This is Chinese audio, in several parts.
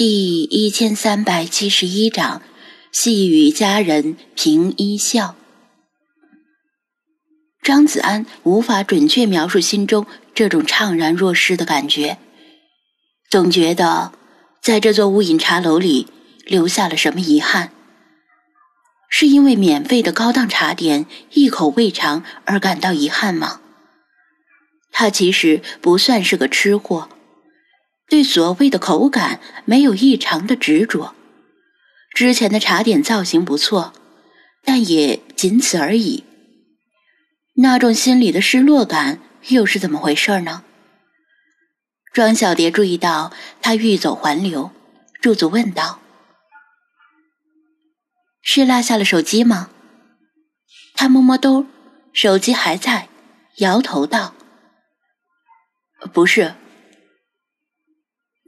第一千三百七十一章，细雨佳人凭一笑。张子安无法准确描述心中这种怅然若失的感觉，总觉得在这座乌饮茶楼里留下了什么遗憾。是因为免费的高档茶点一口未尝而感到遗憾吗？他其实不算是个吃货。对所谓的口感没有异常的执着，之前的茶点造型不错，但也仅此而已。那种心里的失落感又是怎么回事呢？庄小蝶注意到他欲走还留，驻足问道：“是落下了手机吗？”他摸摸兜，手机还在，摇头道：“不是。”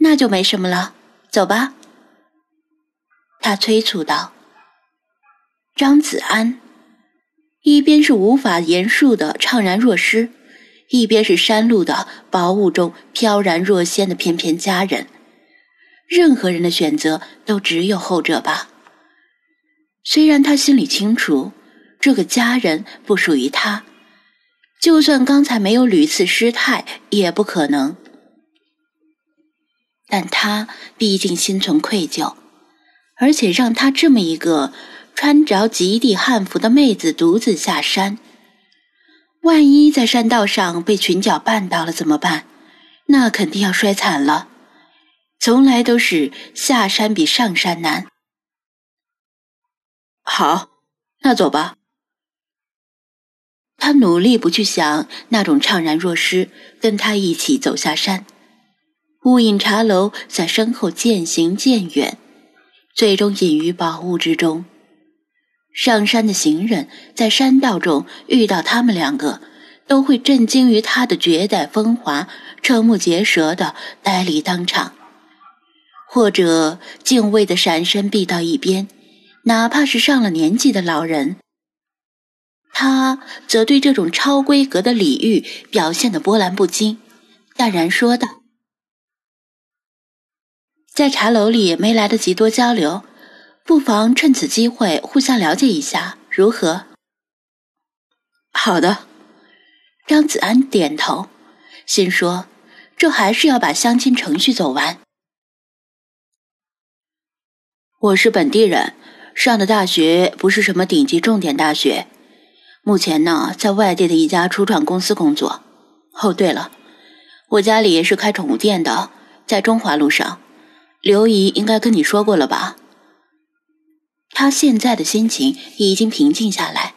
那就没什么了，走吧。他催促道。张子安一边是无法言述的怅然若失，一边是山路的薄雾中飘然若仙的翩翩佳人。任何人的选择都只有后者吧。虽然他心里清楚，这个佳人不属于他，就算刚才没有屡次失态，也不可能。但他毕竟心存愧疚，而且让他这么一个穿着极地汉服的妹子独自下山，万一在山道上被裙角绊倒了怎么办？那肯定要摔惨了。从来都是下山比上山难。好，那走吧。他努力不去想那种怅然若失，跟他一起走下山。雾隐茶楼在身后渐行渐远，最终隐于薄雾之中。上山的行人在山道中遇到他们两个，都会震惊于他的绝代风华，瞠目结舌的呆立当场，或者敬畏的闪身避到一边。哪怕是上了年纪的老人，他则对这种超规格的礼遇表现得波澜不惊，淡然说道。在茶楼里没来得及多交流，不妨趁此机会互相了解一下，如何？好的，张子安点头，心说这还是要把相亲程序走完。我是本地人，上的大学不是什么顶级重点大学，目前呢在外地的一家初创公司工作。哦，对了，我家里是开宠物店的，在中华路上。刘姨应该跟你说过了吧？他现在的心情已经平静下来，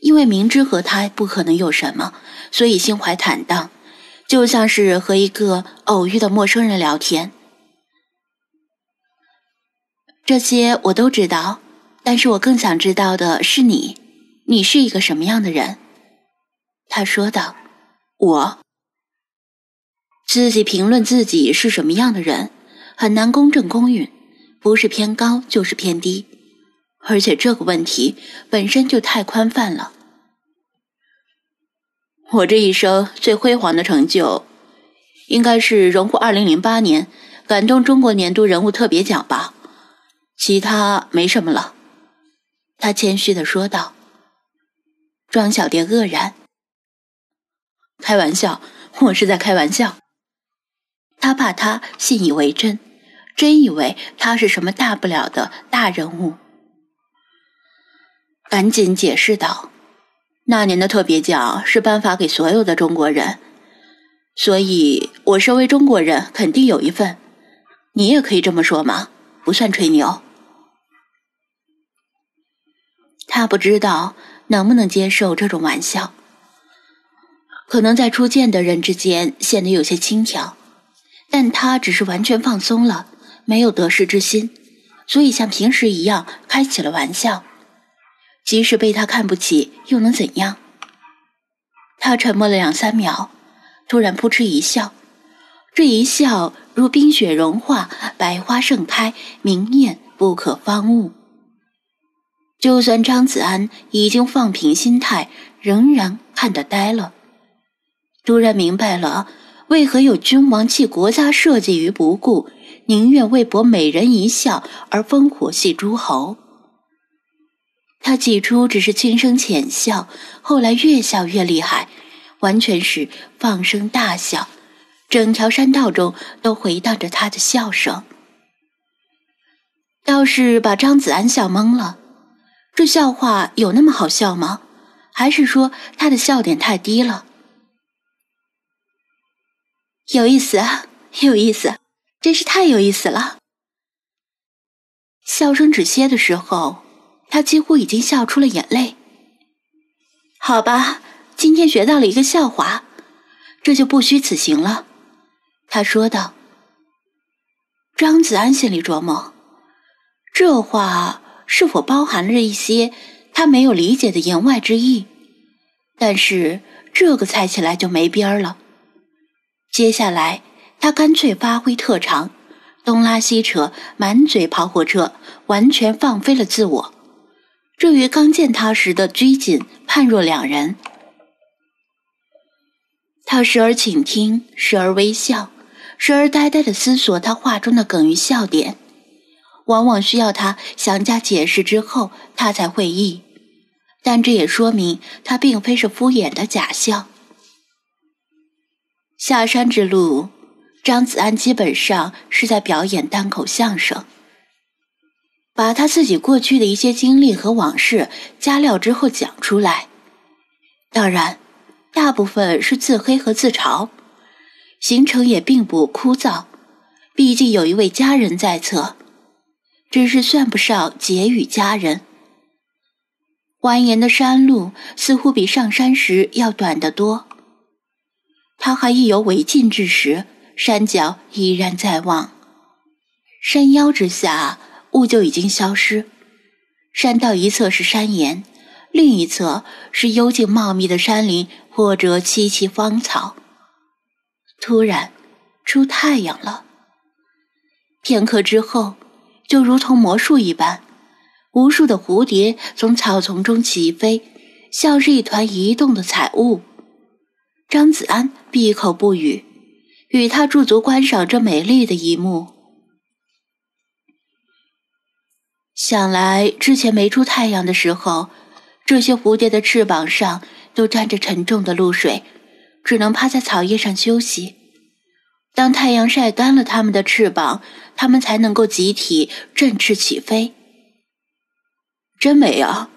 因为明知和他不可能有什么，所以心怀坦荡，就像是和一个偶遇的陌生人聊天。这些我都知道，但是我更想知道的是你，你是一个什么样的人？他说道：“我自己评论自己是什么样的人。”很难公正公允，不是偏高就是偏低，而且这个问题本身就太宽泛了。我这一生最辉煌的成就，应该是荣获二零零八年感动中国年度人物特别奖吧，其他没什么了。他谦虚的说道。庄小蝶愕然，开玩笑，我是在开玩笑。他怕他信以为真。真以为他是什么大不了的大人物，赶紧解释道：“那年的特别奖是颁发给所有的中国人，所以我身为中国人肯定有一份。你也可以这么说嘛，不算吹牛。”他不知道能不能接受这种玩笑，可能在初见的人之间显得有些轻佻，但他只是完全放松了。没有得失之心，所以像平时一样开起了玩笑。即使被他看不起，又能怎样？他沉默了两三秒，突然扑哧一笑，这一笑如冰雪融化，百花盛开，明艳不可方物。就算张子安已经放平心态，仍然看得呆了。突然明白了为何有君王弃国家社稷于不顾，宁愿为博美人一笑而烽火戏诸侯？他起初只是轻声浅笑，后来越笑越厉害，完全是放声大笑，整条山道中都回荡着他的笑声。倒是把张子安笑懵了，这笑话有那么好笑吗？还是说他的笑点太低了？有意思，有意思，真是太有意思了！笑声止歇的时候，他几乎已经笑出了眼泪。好吧，今天学到了一个笑话，这就不虚此行了。他说道。张子安心里琢磨，这话是否包含了一些他没有理解的言外之意？但是这个猜起来就没边儿了。接下来，他干脆发挥特长，东拉西扯，满嘴跑火车，完全放飞了自我。这与刚见他时的拘谨判若两人。他时而倾听，时而微笑，时而呆呆的思索他话中的梗与笑点，往往需要他详加解释之后，他才会意。但这也说明他并非是敷衍的假笑。下山之路，张子安基本上是在表演单口相声，把他自己过去的一些经历和往事加料之后讲出来。当然，大部分是自黑和自嘲，行程也并不枯燥，毕竟有一位家人在侧，只是算不上结与家人。蜿蜒的山路似乎比上山时要短得多。他还意犹未尽之时，山脚依然在望。山腰之下，雾就已经消失。山道一侧是山岩，另一侧是幽静茂密的山林或者萋萋芳草。突然，出太阳了。片刻之后，就如同魔术一般，无数的蝴蝶从草丛中起飞，像是一团移动的彩雾。张子安闭口不语，与他驻足观赏这美丽的一幕。想来之前没出太阳的时候，这些蝴蝶的翅膀上都沾着沉重的露水，只能趴在草叶上休息。当太阳晒干了它们的翅膀，它们才能够集体振翅起飞。真美啊！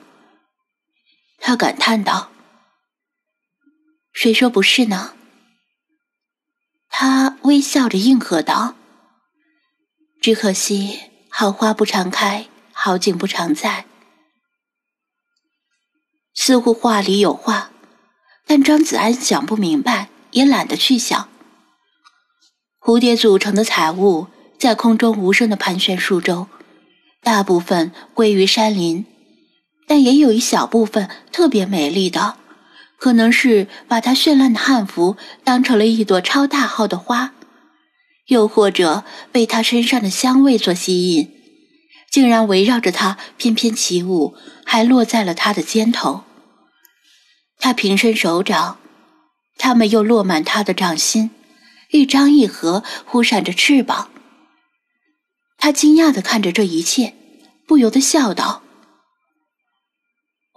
他感叹道。谁说不是呢？他微笑着应和道：“只可惜好花不常开，好景不常在。”似乎话里有话，但张子安想不明白，也懒得去想。蝴蝶组成的彩雾在空中无声的盘旋数周，大部分归于山林，但也有一小部分特别美丽的。可能是把他绚烂的汉服当成了一朵超大号的花，又或者被他身上的香味所吸引，竟然围绕着他翩翩起舞，还落在了他的肩头。他平伸手掌，它们又落满他的掌心，一张一合，忽闪着翅膀。他惊讶地看着这一切，不由得笑道：“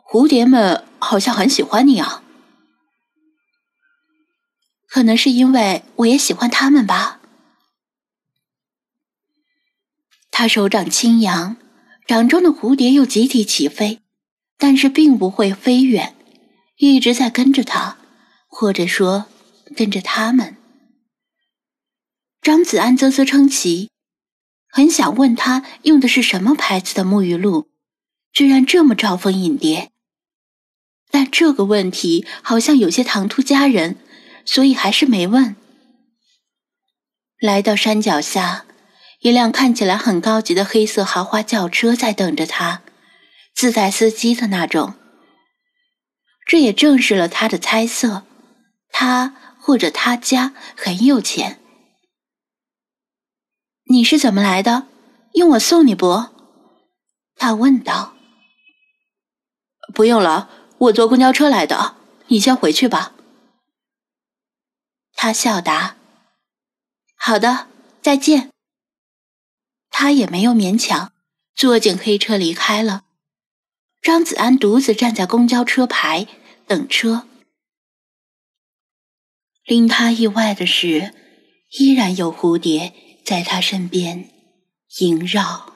蝴蝶们好像很喜欢你啊。”可能是因为我也喜欢他们吧。他手掌轻扬，掌中的蝴蝶又集体起飞，但是并不会飞远，一直在跟着他，或者说跟着他们。张子安啧啧称奇，很想问他用的是什么牌子的沐浴露，居然这么招蜂引蝶。但这个问题好像有些唐突佳人。所以还是没问。来到山脚下，一辆看起来很高级的黑色豪华轿车在等着他，自带司机的那种。这也证实了他的猜测，他或者他家很有钱。你是怎么来的？用我送你不？他问道。不用了，我坐公交车来的。你先回去吧。他笑答，好的，再见。他也没有勉强，坐进黑车离开了。张子安独自站在公交车牌等车。令他意外的是，依然有蝴蝶在他身边萦绕。